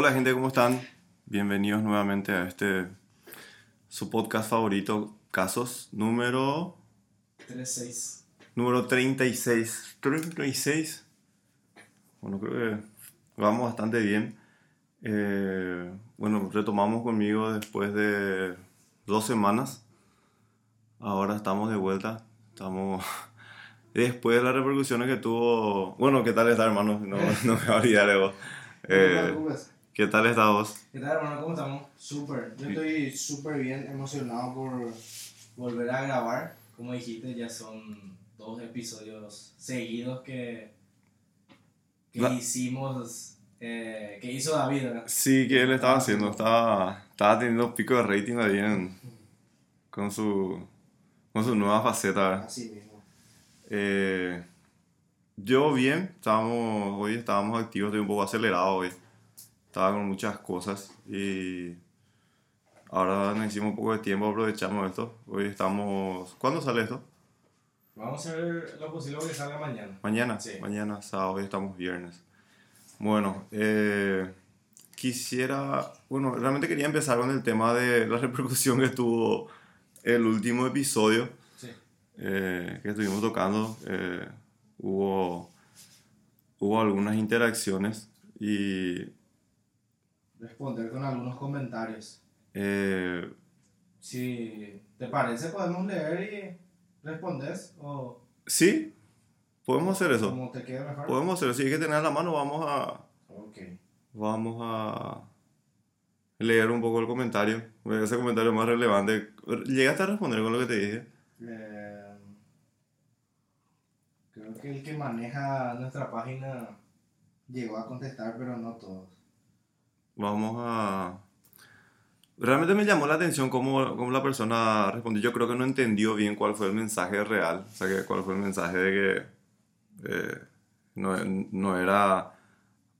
Hola gente, ¿cómo están? Bienvenidos nuevamente a este su podcast favorito, Casos número 36. número 36. 36. Bueno, creo que vamos bastante bien. Eh, bueno, retomamos conmigo después de dos semanas. Ahora estamos de vuelta. Estamos después de las repercusiones que tuvo. Bueno, ¿qué tal está, hermano? No, no me voy a olvidar de vos. No Eh. ¿Qué tal está vos? ¿Qué tal, hermano? ¿Cómo estamos? Súper. Yo estoy súper bien, emocionado por volver a grabar. Como dijiste, ya son dos episodios seguidos que, que La- hicimos, eh, que hizo David, ¿verdad? Sí, que él estaba haciendo, estaba, estaba teniendo pico de rating ahí en, con, su, con su nueva faceta. ¿verdad? Así mismo. Eh, yo bien, estábamos, hoy estábamos activos, estoy un poco acelerado hoy. Estaba con muchas cosas y ahora necesitamos un poco de tiempo, aprovechamos esto. Hoy estamos... ¿Cuándo sale esto? Vamos a hacer lo posible que salga mañana. Mañana, Sí. mañana, sábado, hoy estamos viernes. Bueno, eh, quisiera, bueno, realmente quería empezar con el tema de la repercusión que tuvo el último episodio Sí. eh, que estuvimos tocando. eh, hubo, hubo algunas interacciones y Responder con algunos comentarios. eh, Si te parece, podemos leer y respondes o sí, podemos hacer eso. como te quede mejor. Podemos hacer eso. Si hay que tener la mano, vamos a, Ok. Vamos a leer un poco el comentario. Ese comentario más relevante. ¿Llegaste a responder con lo que te dije? Eh, creo que el que maneja nuestra página llegó a contestar, pero no todos. Vamos a... Realmente me llamó la atención cómo, cómo la persona respondió. Yo creo que no entendió bien cuál fue el mensaje real. O sea, que cuál fue el mensaje de que eh, no, no era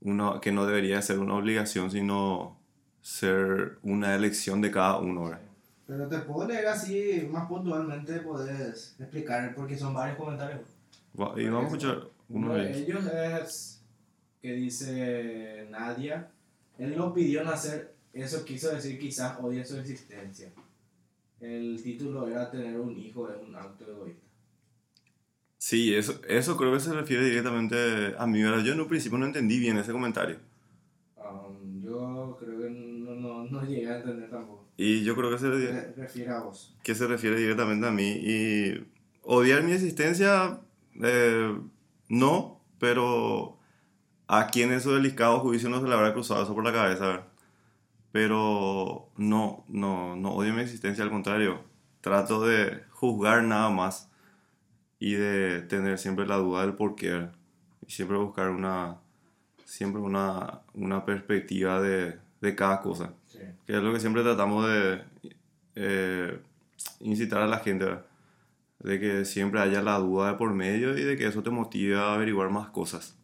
una, que no debería ser una obligación, sino ser una elección de cada uno. ¿verdad? Pero te puedo leer así, más puntualmente puedes explicar, porque son varios comentarios. Va- Y vamos a escuchar uno de ellos. ellos es que dice Nadia, él no pidió nacer, eso quiso decir quizás odia su existencia. El título era tener un hijo es un acto egoísta. Sí, eso, eso creo que se refiere directamente a mí. Yo en un principio no entendí bien ese comentario. Um, yo creo que no, no, no llegué a entender tampoco. Y yo creo que se, Re- refiere a vos. que se refiere directamente a mí. Y odiar mi existencia, eh, no, pero a quien en su delicado juicio no se le habrá cruzado eso por la cabeza. ¿verdad? Pero no, no, no odio mi existencia, al contrario. Trato de juzgar nada más y de tener siempre la duda del porqué. Y siempre buscar una, siempre una, una perspectiva de, de cada cosa. Sí. Que es lo que siempre tratamos de eh, incitar a la gente, ¿verdad? de que siempre haya la duda de por medio y de que eso te motive a averiguar más cosas.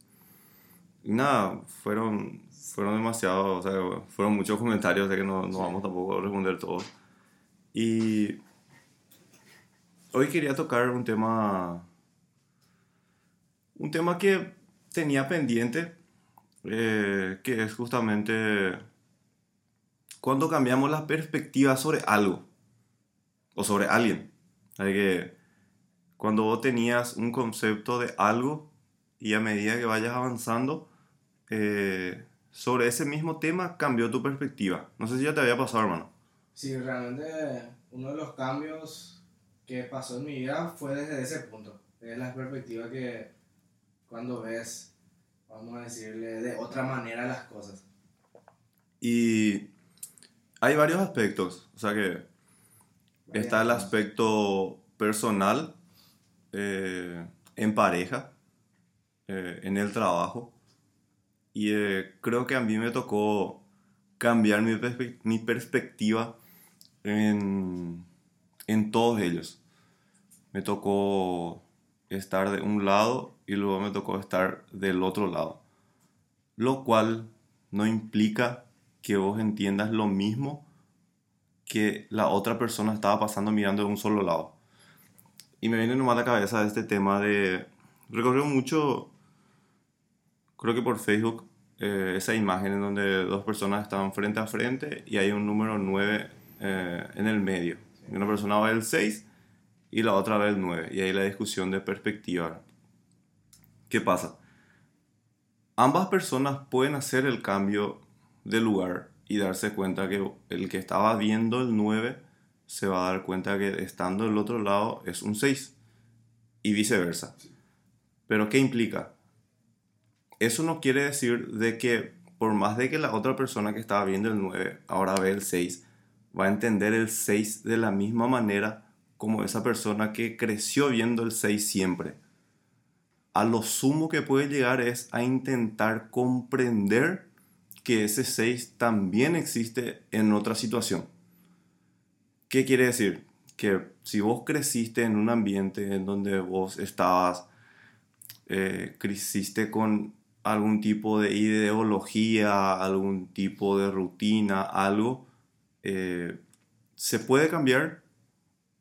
Y nada, fueron, fueron demasiados, o sea, fueron muchos comentarios de que no, no vamos tampoco a responder todos. Y hoy quería tocar un tema, un tema que tenía pendiente, eh, que es justamente cuando cambiamos la perspectiva sobre algo o sobre alguien. Hay que cuando vos tenías un concepto de algo y a medida que vayas avanzando eh, sobre ese mismo tema cambió tu perspectiva. No sé si ya te había pasado, hermano. Sí, realmente uno de los cambios que pasó en mi vida fue desde ese punto. Es la perspectiva que cuando ves, vamos a decirle, de otra manera las cosas. Y hay varios aspectos. O sea que está el aspecto personal, eh, en pareja, eh, en el trabajo. Y eh, creo que a mí me tocó cambiar mi, perspe- mi perspectiva en, en todos ellos. Me tocó estar de un lado y luego me tocó estar del otro lado. Lo cual no implica que vos entiendas lo mismo que la otra persona estaba pasando mirando de un solo lado. Y me viene nomás a la cabeza este tema de... Recorrió mucho, creo que por Facebook, eh, esa imagen en donde dos personas están frente a frente y hay un número 9 eh, en el medio. Una persona ve el 6 y la otra ve el 9. Y ahí la discusión de perspectiva. ¿Qué pasa? Ambas personas pueden hacer el cambio de lugar y darse cuenta que el que estaba viendo el 9 se va a dar cuenta que estando del otro lado es un 6 y viceversa. Pero ¿qué implica? Eso no quiere decir de que por más de que la otra persona que estaba viendo el 9 ahora ve el 6, va a entender el 6 de la misma manera como esa persona que creció viendo el 6 siempre. A lo sumo que puede llegar es a intentar comprender que ese 6 también existe en otra situación. ¿Qué quiere decir? Que si vos creciste en un ambiente en donde vos estabas, eh, creciste con algún tipo de ideología, algún tipo de rutina, algo, eh, se puede cambiar,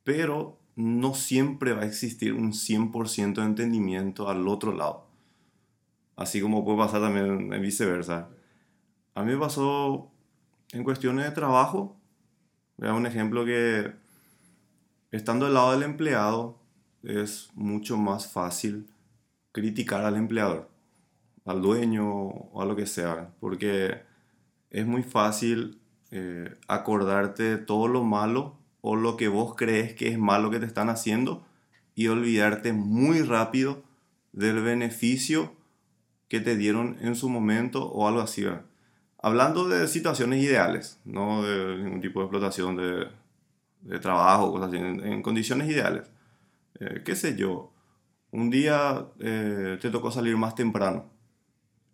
pero no siempre va a existir un 100% de entendimiento al otro lado. Así como puede pasar también en viceversa. A mí me pasó en cuestiones de trabajo. Vean un ejemplo que estando al lado del empleado es mucho más fácil criticar al empleador, al dueño o a lo que sea, porque es muy fácil eh, acordarte de todo lo malo o lo que vos crees que es malo que te están haciendo y olvidarte muy rápido del beneficio que te dieron en su momento o algo así. Hablando de situaciones ideales, no de ningún tipo de explotación de, de trabajo, cosas así, en, condiciones ideales. Eh, ¿Qué sé yo? Un día eh, te tocó salir más temprano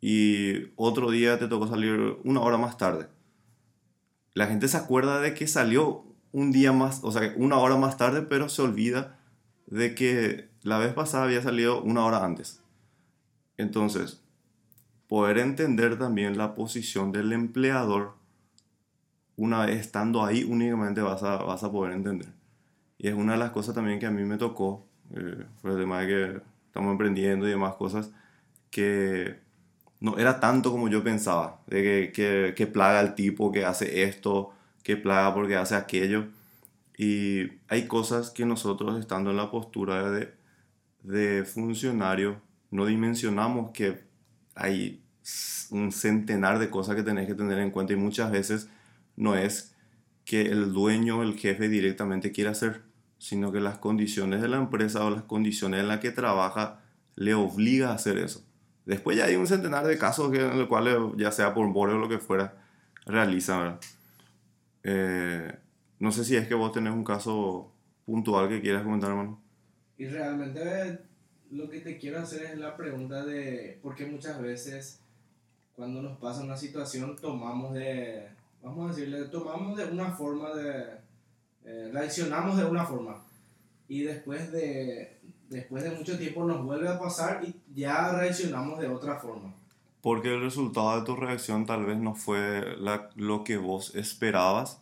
y otro día te tocó salir una hora más tarde. La gente se acuerda de que salió un día más, o sea, una hora más tarde, pero se olvida de que la vez pasada había salido una hora antes. Entonces, poder entender también la posición del empleador, una vez estando ahí únicamente vas a, vas a poder entender. Y es una de las cosas también que a mí me tocó, eh, el tema de que estamos emprendiendo y demás cosas, que no era tanto como yo pensaba, de que, que, que plaga el tipo que hace esto, que plaga porque hace aquello. Y hay cosas que nosotros estando en la postura de, de funcionario no dimensionamos que hay un centenar de cosas que tenés que tener en cuenta y muchas veces no es que el dueño el jefe directamente quiera hacer, sino que las condiciones de la empresa o las condiciones en las que trabaja le obliga a hacer eso. Después ya hay un centenar de casos que, en los cuales, ya sea por borde o lo que fuera, realiza, eh, no sé si es que vos tenés un caso puntual que quieras comentar, hermano. Y realmente lo que te quiero hacer es la pregunta de por qué muchas veces cuando nos pasa una situación tomamos de, vamos a decirle, tomamos de una forma de, eh, reaccionamos de una forma y después de, después de mucho tiempo nos vuelve a pasar y ya reaccionamos de otra forma. Porque el resultado de tu reacción tal vez no fue lo que vos esperabas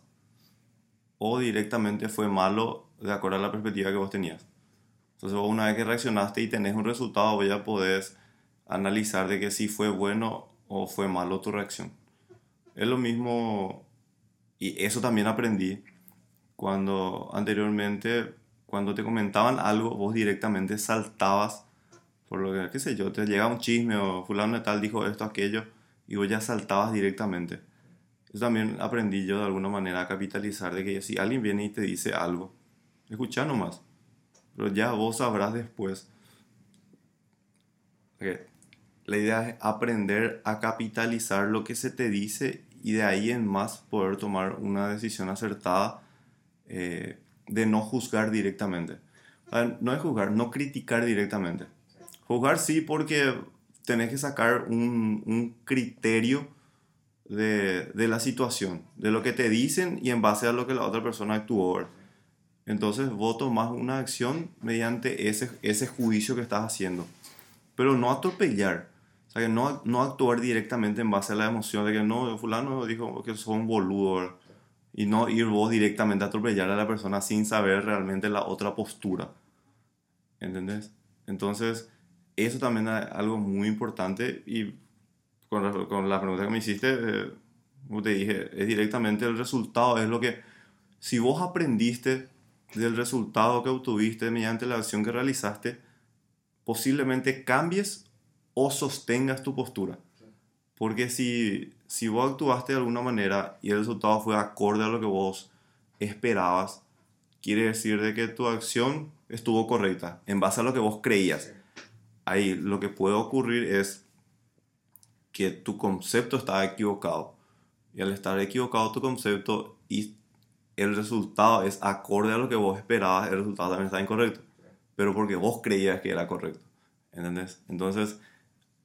o directamente fue malo de acuerdo a la perspectiva que vos tenías. Entonces una vez que reaccionaste y tenés un resultado, ya podés analizar de que si fue bueno o fue malo tu reacción. Es lo mismo, y eso también aprendí cuando anteriormente, cuando te comentaban algo, vos directamente saltabas, por lo que, qué sé yo, te llega un chisme o fulano de tal dijo esto, aquello, y vos ya saltabas directamente. Eso también aprendí yo de alguna manera a capitalizar, de que si alguien viene y te dice algo, escucha nomás pero ya vos sabrás después. La idea es aprender a capitalizar lo que se te dice y de ahí en más poder tomar una decisión acertada eh, de no juzgar directamente. no es juzgar, no criticar directamente. Juzgar sí porque tenés que sacar un, un criterio de, de, la situación, de lo que te dicen y en base a lo que la otra persona actuó. Entonces vos tomás una acción mediante ese, ese juicio que estás haciendo. Pero no atropellar. O sea, que no, no actuar directamente en base a la emoción de que no, fulano dijo que son boludo. Y no ir vos directamente a atropellar a la persona sin saber realmente la otra postura. ¿Entendés? Entonces, eso también es algo muy importante y con, con la pregunta que me hiciste, eh, como te dije, es directamente el resultado, es lo que, si vos aprendiste del resultado que obtuviste mediante la acción que realizaste, posiblemente cambies o sostengas tu postura. Porque si, si vos actuaste de alguna manera y el resultado fue acorde a lo que vos esperabas, quiere decir de que tu acción estuvo correcta, en base a lo que vos creías. Ahí lo que puede ocurrir es que tu concepto estaba equivocado. Y al estar equivocado tu concepto y el resultado es acorde a lo que vos esperabas, el resultado también está incorrecto. Pero porque vos creías que era correcto. ¿Entendés? Entonces,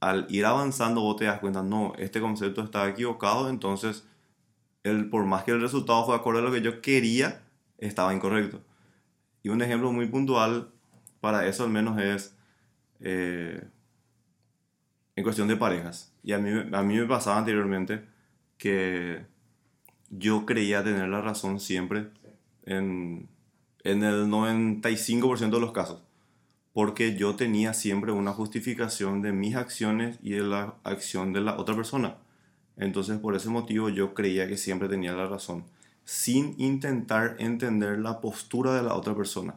al ir avanzando vos te das cuenta, no, este concepto estaba equivocado, entonces, el, por más que el resultado fue acorde a lo que yo quería, estaba incorrecto. Y un ejemplo muy puntual para eso al menos es eh, en cuestión de parejas. Y a mí, a mí me pasaba anteriormente que yo creía tener la razón siempre en, en el 95% de los casos. Porque yo tenía siempre una justificación de mis acciones y de la acción de la otra persona. Entonces por ese motivo yo creía que siempre tenía la razón sin intentar entender la postura de la otra persona.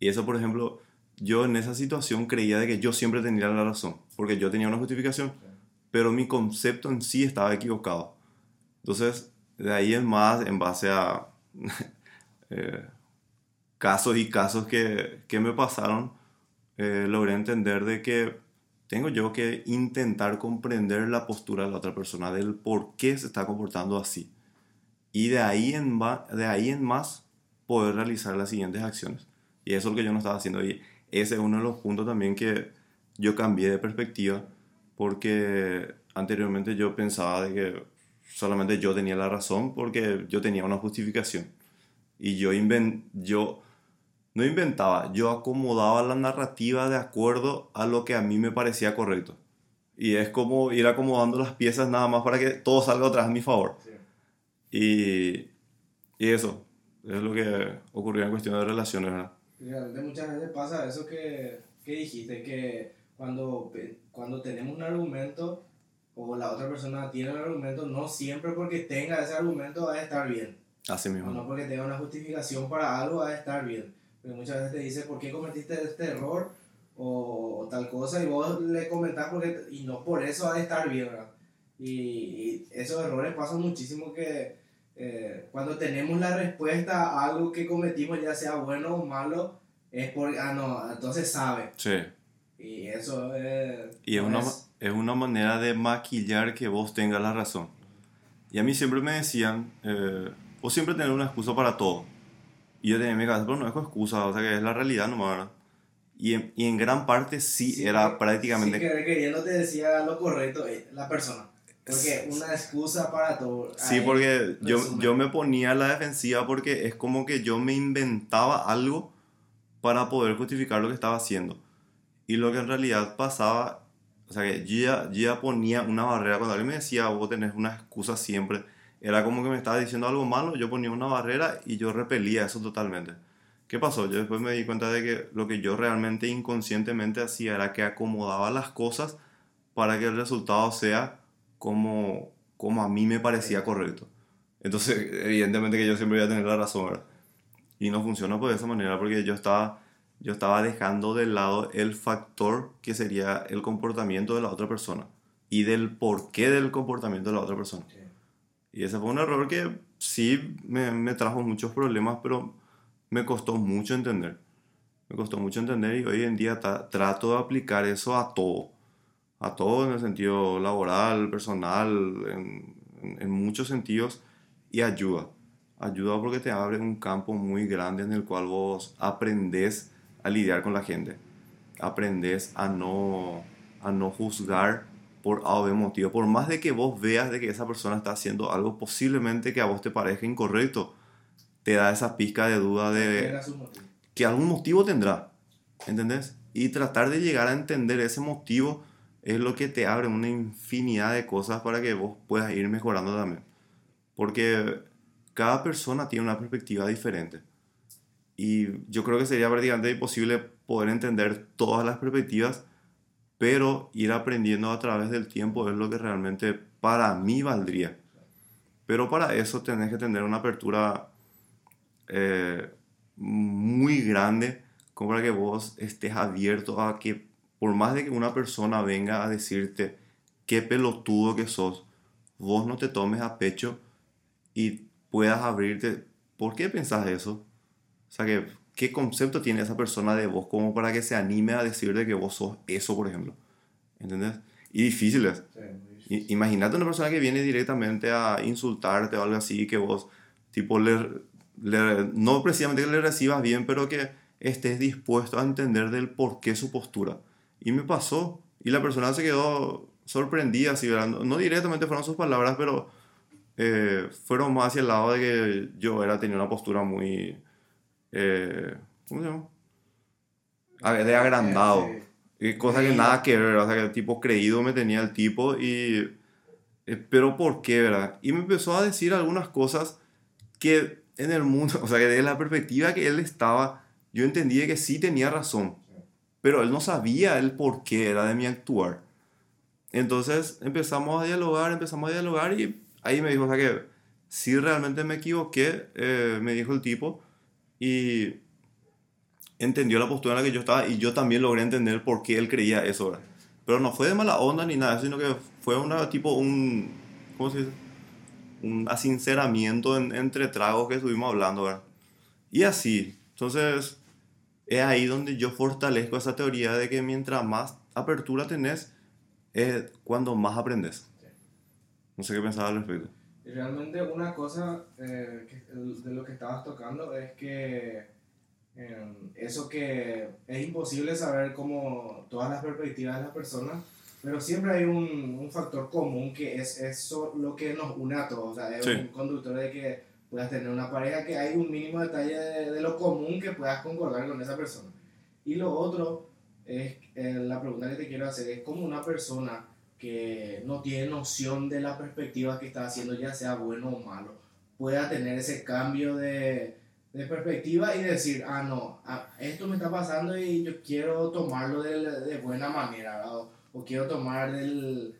Y eso, por ejemplo, yo en esa situación creía de que yo siempre tenía la razón, porque yo tenía una justificación, pero mi concepto en sí estaba equivocado. Entonces, de ahí en más, en base a eh, casos y casos que, que me pasaron, eh, logré entender de que tengo yo que intentar comprender la postura de la otra persona, del por qué se está comportando así y de ahí en, de ahí en más poder realizar las siguientes acciones. Y eso es lo que yo no estaba haciendo. Y ese es uno de los puntos también que yo cambié de perspectiva porque anteriormente yo pensaba de que solamente yo tenía la razón porque yo tenía una justificación. Y yo, yo no inventaba, yo acomodaba la narrativa de acuerdo a lo que a mí me parecía correcto. Y es como ir acomodando las piezas nada más para que todo salga vez a mi favor. Y, y eso es lo que ocurrió en cuestión de relaciones, ¿verdad? Realmente muchas veces pasa eso que, que dijiste, que cuando, cuando tenemos un argumento o la otra persona tiene un argumento, no siempre porque tenga ese argumento va a estar bien. Así mismo. no porque tenga una justificación para algo va a estar bien. Porque muchas veces te dice, ¿por qué cometiste este error? O, tal cosa, y vos le comentás porque, y no por eso va a estar bien, ¿verdad? Y, y esos errores pasan muchísimo que eh, cuando tenemos la respuesta a algo que cometimos, ya sea bueno o malo, es porque, ah, no, entonces sabe. Sí. Y eso es... Y es, una, es... una manera de maquillar que vos tengas la razón. Y a mí siempre me decían, eh, vos siempre tenés una excusa para todo. Y yo tenía en mi cabeza, pero no es excusa, o sea que es la realidad nomás, ¿verdad? Y en, y en gran parte sí, era prácticamente... Sí, que queriendo te decía lo correcto eh, la persona. Porque una excusa para todo. Sí, porque yo, yo me ponía a la defensiva porque es como que yo me inventaba algo para poder justificar lo que estaba haciendo. Y lo que en realidad pasaba, o sea, que yo ya, ponía una barrera. Cuando alguien me decía, vos tenés una excusa siempre, era como que me estaba diciendo algo malo, yo ponía una barrera y yo repelía eso totalmente. ¿Qué pasó? Yo después me di cuenta de que lo que yo realmente inconscientemente hacía era que acomodaba las cosas para que el resultado sea como, como a mí me parecía correcto. Entonces, evidentemente que yo siempre voy a tener la razón, ¿verdad? Y no funciona pues de esa manera porque yo estaba, yo estaba dejando de lado el factor que sería el comportamiento de la otra persona y del porqué del comportamiento de la otra persona. Y ese fue un error que sí me, me trajo muchos problemas, pero me costó mucho entender. Me costó mucho entender y hoy en día trato de aplicar eso a todo a todo en el sentido laboral, personal, en, en, muchos sentidos, y ayuda. Ayuda porque te abre un campo muy grande en el cual vos aprendes a lidiar con la gente. Aprendes a no, a no juzgar por A o motivo. Por más de que vos veas de que esa persona está haciendo algo posiblemente que a vos te parezca incorrecto, te da esa pizca de duda de que algún motivo tendrá. ¿Entendés? Y tratar de llegar a entender ese motivo es lo que te abre una infinidad de cosas para que vos puedas ir mejorando también. Porque cada persona tiene una perspectiva diferente. Y yo creo que sería prácticamente imposible poder entender todas las perspectivas, pero ir aprendiendo a través del tiempo es lo que realmente para mí valdría. Pero para eso tenés que tener una apertura eh, muy grande como para que vos estés abierto a que por más de que una persona venga a decirte qué pelotudo que sos, vos no te tomes a pecho y puedas abrirte. ¿Por qué pensás eso? O sea, que, ¿qué concepto tiene esa persona de vos como para que se anime a decirte que vos sos eso, por ejemplo? ¿Entendés? Y difícil es. Imagínate una persona que viene directamente a insultarte o algo así, que vos, tipo, le, no precisamente que le recibas bien, pero que estés dispuesto a entender del por qué su postura. Y me pasó. Y la persona se quedó sorprendida, así, No directamente fueron sus palabras, pero eh, fueron más hacia el lado de que yo era, tenía una postura muy... Eh, ¿Cómo se llama? De agrandado. Y cosa que nada que ver, o sea, que tipo creído me tenía el tipo y... Eh, pero ¿por qué, verdad? Y me empezó a decir algunas cosas que en el mundo, o sea, que desde la perspectiva que él estaba, yo entendía que sí tenía razón, pero él no sabía el por qué era de mi actuar. Entonces empezamos a dialogar, empezamos a dialogar y ahí me dijo, o sea, que si realmente me equivoqué, eh, me dijo el tipo, y entendió la postura en la que yo estaba y yo también logré entender por qué él creía eso, ¿verdad? Pero no fue de mala onda ni nada, sino que fue una tipo un, ¿cómo se dice? Un asinceramiento entre tragos que estuvimos hablando, ¿verdad? Y así, entonces es ahí donde yo fortalezco esa teoría de que mientras más apertura tenés, es cuando más aprendes. No sé qué pensaba al respecto. Realmente una cosa eh, de lo que estabas tocando es que em, eso que es imposible saber como todas las perspectivas de las personas, pero siempre hay un, un factor común que es eso lo que nos une a todos. O sea, es un conductor de que puedas tener una pareja que hay un mínimo detalle de, lo común que puedas concordar con esa persona. Y lo otro es, eh, la pregunta que te quiero hacer es cómo una persona que no tiene noción de la perspectiva que está haciendo, ya sea bueno o malo, pueda tener ese cambio de, de perspectiva y decir, ah, no, esto me está pasando y yo quiero tomarlo de, de buena manera, o, o quiero tomar del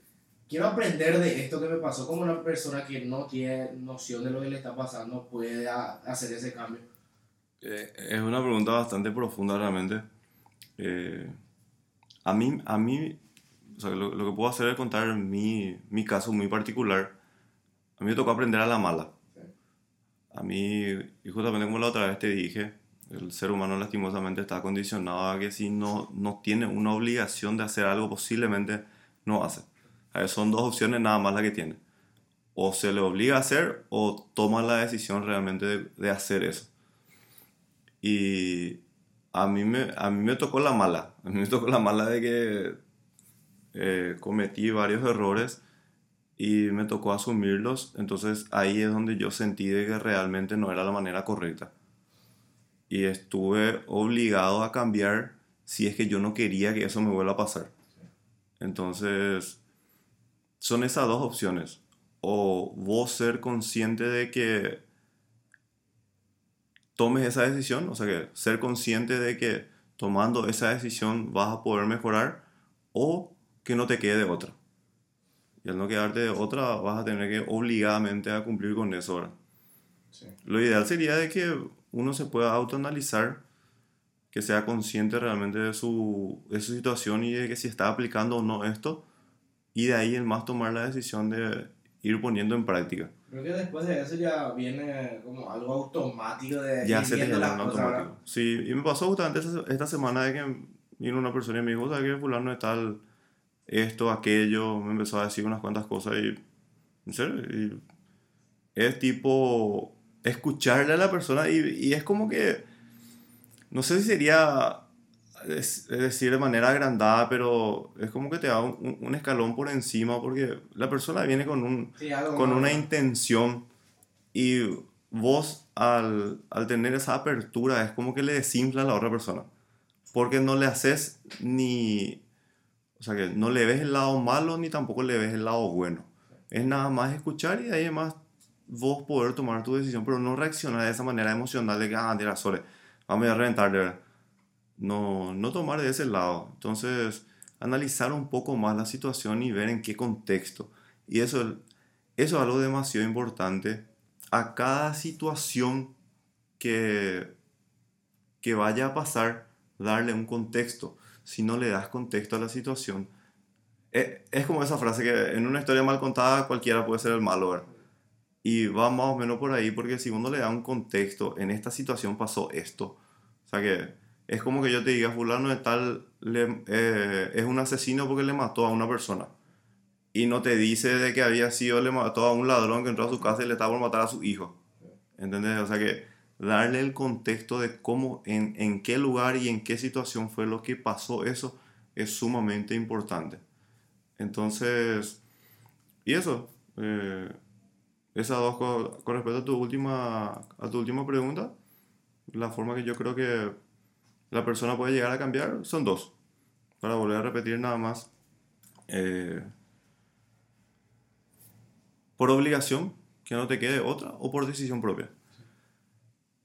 quiero aprender de esto que me pasó, como una persona que no tiene noción de lo que le está pasando puede hacer ese cambio. Eh, es una pregunta bastante profunda realmente. Eh, a mí, a mí o sea, lo, lo, que puedo hacer es contar mi, mi caso muy particular. A mí me tocó aprender a la mala. A mí, y justamente como la otra vez te dije, el ser humano lastimosamente está condicionado a que si no, no tiene una obligación de hacer algo, posiblemente no hace son dos opciones nada más las que tiene. O se le obliga a hacer o toma la decisión realmente de, hacer eso. Y a mí, me, a mí me tocó la mala. A mí me tocó la mala de que eh, cometí varios errores y me tocó asumirlos. Entonces ahí es donde yo sentí de que realmente no era la manera correcta. Y estuve obligado a cambiar si es que yo no quería que eso me vuelva a pasar. Entonces son esas dos opciones. O vos ser consciente de que tomes esa decisión, o sea que ser consciente de que tomando esa decisión vas a poder mejorar, o que no te quede otra. Y al no quedarte de otra, vas a tener que obligadamente a cumplir con eso ahora. Lo ideal sería de que uno se pueda autoanalizar, que sea consciente realmente de su, de su situación y de que si está aplicando o no esto, y de ahí el más tomar la decisión de ir poniendo en práctica. Creo que después de eso ya viene como algo automático de ya se te las automático. Sí, y me pasó justamente esta semana de que vino una persona y me dijo, ¿sabes qué? Fulano es tal, esto, aquello, me empezó a decir unas cuantas cosas y, en serio, y es tipo escucharle a la persona y, y es como que, no sé si sería es, decir de manera agrandada, pero es como que te da un, escalón por encima porque la persona viene con, un, con una intención y vos al, al, tener esa apertura es como que le desinfla a la otra persona. Porque no le haces ni... O sea, que no le ves el lado malo ni tampoco le ves el lado bueno. Es nada más escuchar y además vos poder tomar tu decisión, pero no reaccionar de esa manera emocional de que, ah, vamos a reventar, no, no tomar de ese lado. Entonces, analizar un poco más la situación y ver en qué contexto. Y eso, eso es algo demasiado importante. A cada situación que, que vaya a pasar, darle un contexto. Si no le das contexto a la situación, es, es como esa frase que en una historia mal contada cualquiera puede ser el malo. Y va más o menos por ahí, porque si uno le da un contexto, en esta situación pasó esto. O sea que es como que yo te diga, fulano de tal eh, es un asesino porque le mató a una persona. Y no te dice de que había sido, le mató a un ladrón que entró a su casa y le estaba por matar a su hijo. ¿Entendés? O sea que darle el contexto de cómo, en, en qué lugar y en qué situación fue lo que pasó eso es sumamente importante. Entonces, y eso, eh, esas dos cosas, con respecto a tu última, a tu última pregunta, la forma que yo creo que la persona puede llegar a cambiar son dos. Para volver a repetir nada más, eh, por obligación, que no te quede otra, o por decisión propia.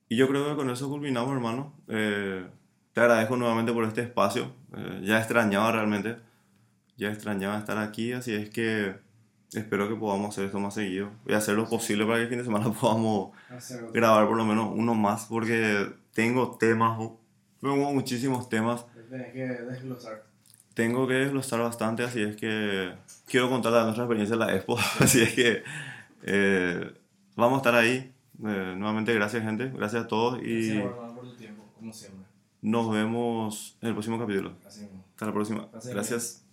Y yo creo que con eso culminamos, hermano. Eh, te agradezco nuevamente por este espacio. Eh, ya extrañaba realmente. Ya extrañaba estar aquí, así es que espero que podamos hacer esto más seguido. Voy a hacer lo posible para que el fin de semana podamos grabar por lo menos uno más, porque tengo temas, tengo muchísimos temas. Tienes que desglosar. Tengo que desglosar bastante, así es que quiero contar nuestra experiencia en la Expo, así es que eh, vamos a estar ahí. Eh, nuevamente, gracias, gente. Gracias a todos. Y Gracias, hermano, por tu tiempo, como siempre. nos vemos en el próximo capítulo. Así. Hasta la próxima. Gracias. Gracias.